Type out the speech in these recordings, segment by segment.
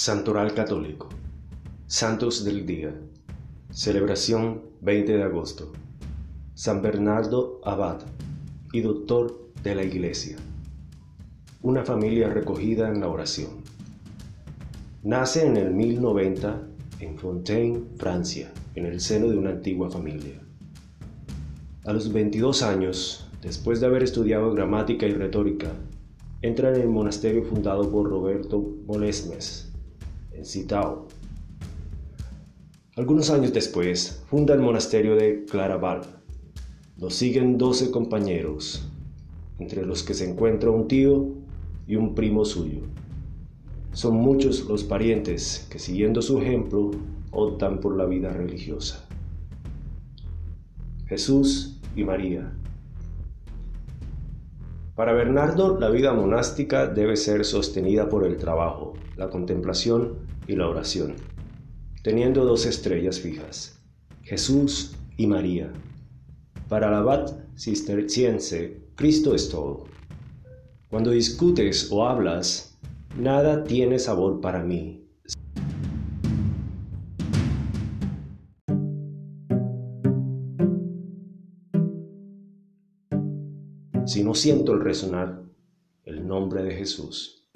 Santoral Católico. Santos del Día. Celebración 20 de agosto. San Bernardo Abad y doctor de la Iglesia. Una familia recogida en la oración. Nace en el 1090 en Fontaine, Francia, en el seno de una antigua familia. A los 22 años, después de haber estudiado gramática y retórica, entra en el monasterio fundado por Roberto Molesmes, en. Algunos años después, funda el monasterio de Claraval. Lo siguen 12 compañeros, entre los que se encuentra un tío y un primo suyo. Son muchos los parientes que siguiendo su ejemplo optan por la vida religiosa. Jesús y María para Bernardo, la vida monástica debe ser sostenida por el trabajo, la contemplación y la oración, teniendo dos estrellas fijas, Jesús y María. Para el abad cisterciense, Cristo es todo. Cuando discutes o hablas, nada tiene sabor para mí, si no siento el resonar el nombre de Jesús.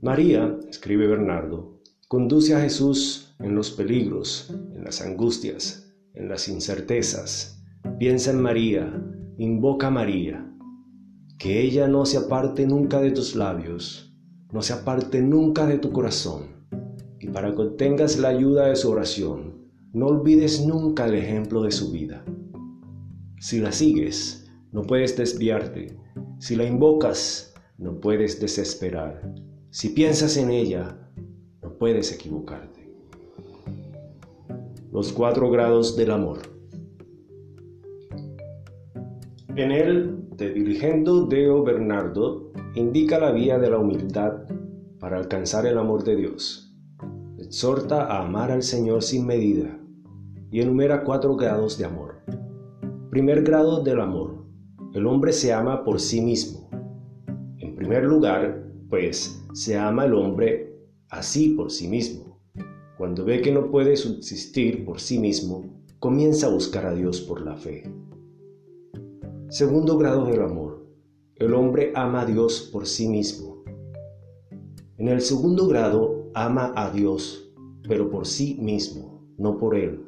María, escribe Bernardo, conduce a Jesús en los peligros, en las angustias, en las incertezas. Piensa en María, invoca a María, que ella no se aparte nunca de tus labios, no se aparte nunca de tu corazón. Y para que obtengas la ayuda de su oración, no olvides nunca el ejemplo de su vida. Si la sigues, no puedes desviarte. Si la invocas, no puedes desesperar. Si piensas en ella, no puedes equivocarte. Los cuatro grados del amor. En él, de Dirigendo Deo Bernardo, indica la vía de la humildad para alcanzar el amor de Dios. Exhorta a amar al Señor sin medida y enumera cuatro grados de amor. Primer grado del amor, el hombre se ama por sí mismo. En primer lugar, pues, se ama el hombre así por sí mismo. Cuando ve que no puede subsistir por sí mismo, comienza a buscar a Dios por la fe. Segundo grado del amor. El hombre ama a Dios por sí mismo. En el segundo grado, ama a Dios, pero por sí mismo, no por Él.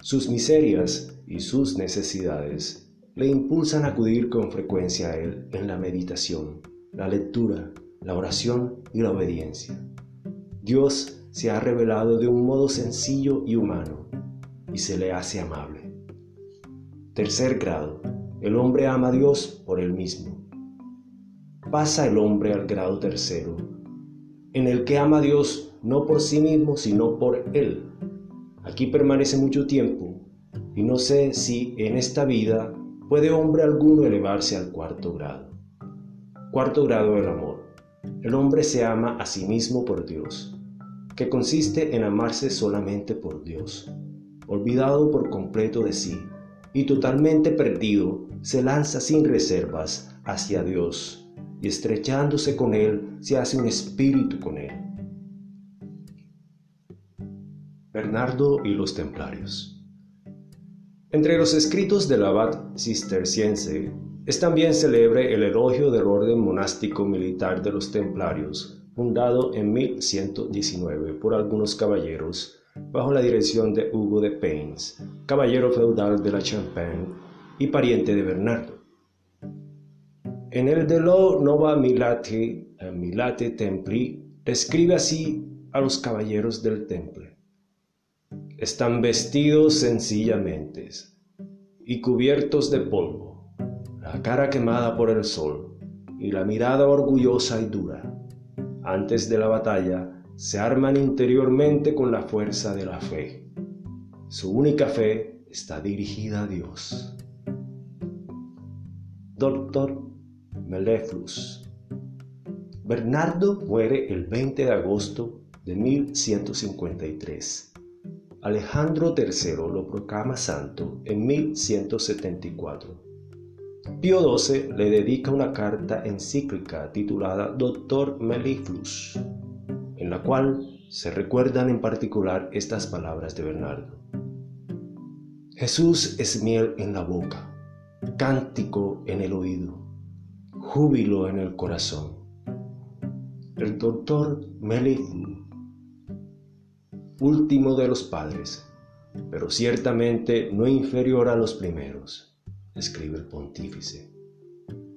Sus miserias y sus necesidades le impulsan a acudir con frecuencia a Él en la meditación, la lectura, la oración y la obediencia. Dios se ha revelado de un modo sencillo y humano y se le hace amable. Tercer grado. El hombre ama a Dios por él mismo. Pasa el hombre al grado tercero, en el que ama a Dios no por sí mismo, sino por Él. Aquí permanece mucho tiempo y no sé si en esta vida puede hombre alguno elevarse al cuarto grado. Cuarto grado del amor. El hombre se ama a sí mismo por Dios, que consiste en amarse solamente por Dios. Olvidado por completo de sí y totalmente perdido, se lanza sin reservas hacia Dios y estrechándose con Él se hace un espíritu con Él. Bernardo y los Templarios entre los escritos del abad cisterciense es también célebre el elogio del orden monástico militar de los templarios, fundado en 1119 por algunos caballeros bajo la dirección de Hugo de Paynes, caballero feudal de la Champagne y pariente de Bernardo. En el de Lo Nova Milate, eh, Milate Templi, describe así a los caballeros del temple. Están vestidos sencillamente y cubiertos de polvo, la cara quemada por el sol y la mirada orgullosa y dura. Antes de la batalla se arman interiormente con la fuerza de la fe. Su única fe está dirigida a Dios. Doctor Meleflus. Bernardo muere el 20 de agosto de 1153 Alejandro III lo proclama santo en 1174. Pío XII le dedica una carta encíclica titulada Doctor Meliflus, en la cual se recuerdan en particular estas palabras de Bernardo. Jesús es miel en la boca, cántico en el oído, júbilo en el corazón. El doctor Melithu, último de los padres, pero ciertamente no inferior a los primeros, escribe el pontífice.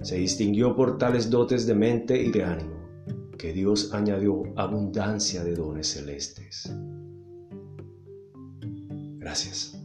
Se distinguió por tales dotes de mente y de ánimo, que Dios añadió abundancia de dones celestes. Gracias.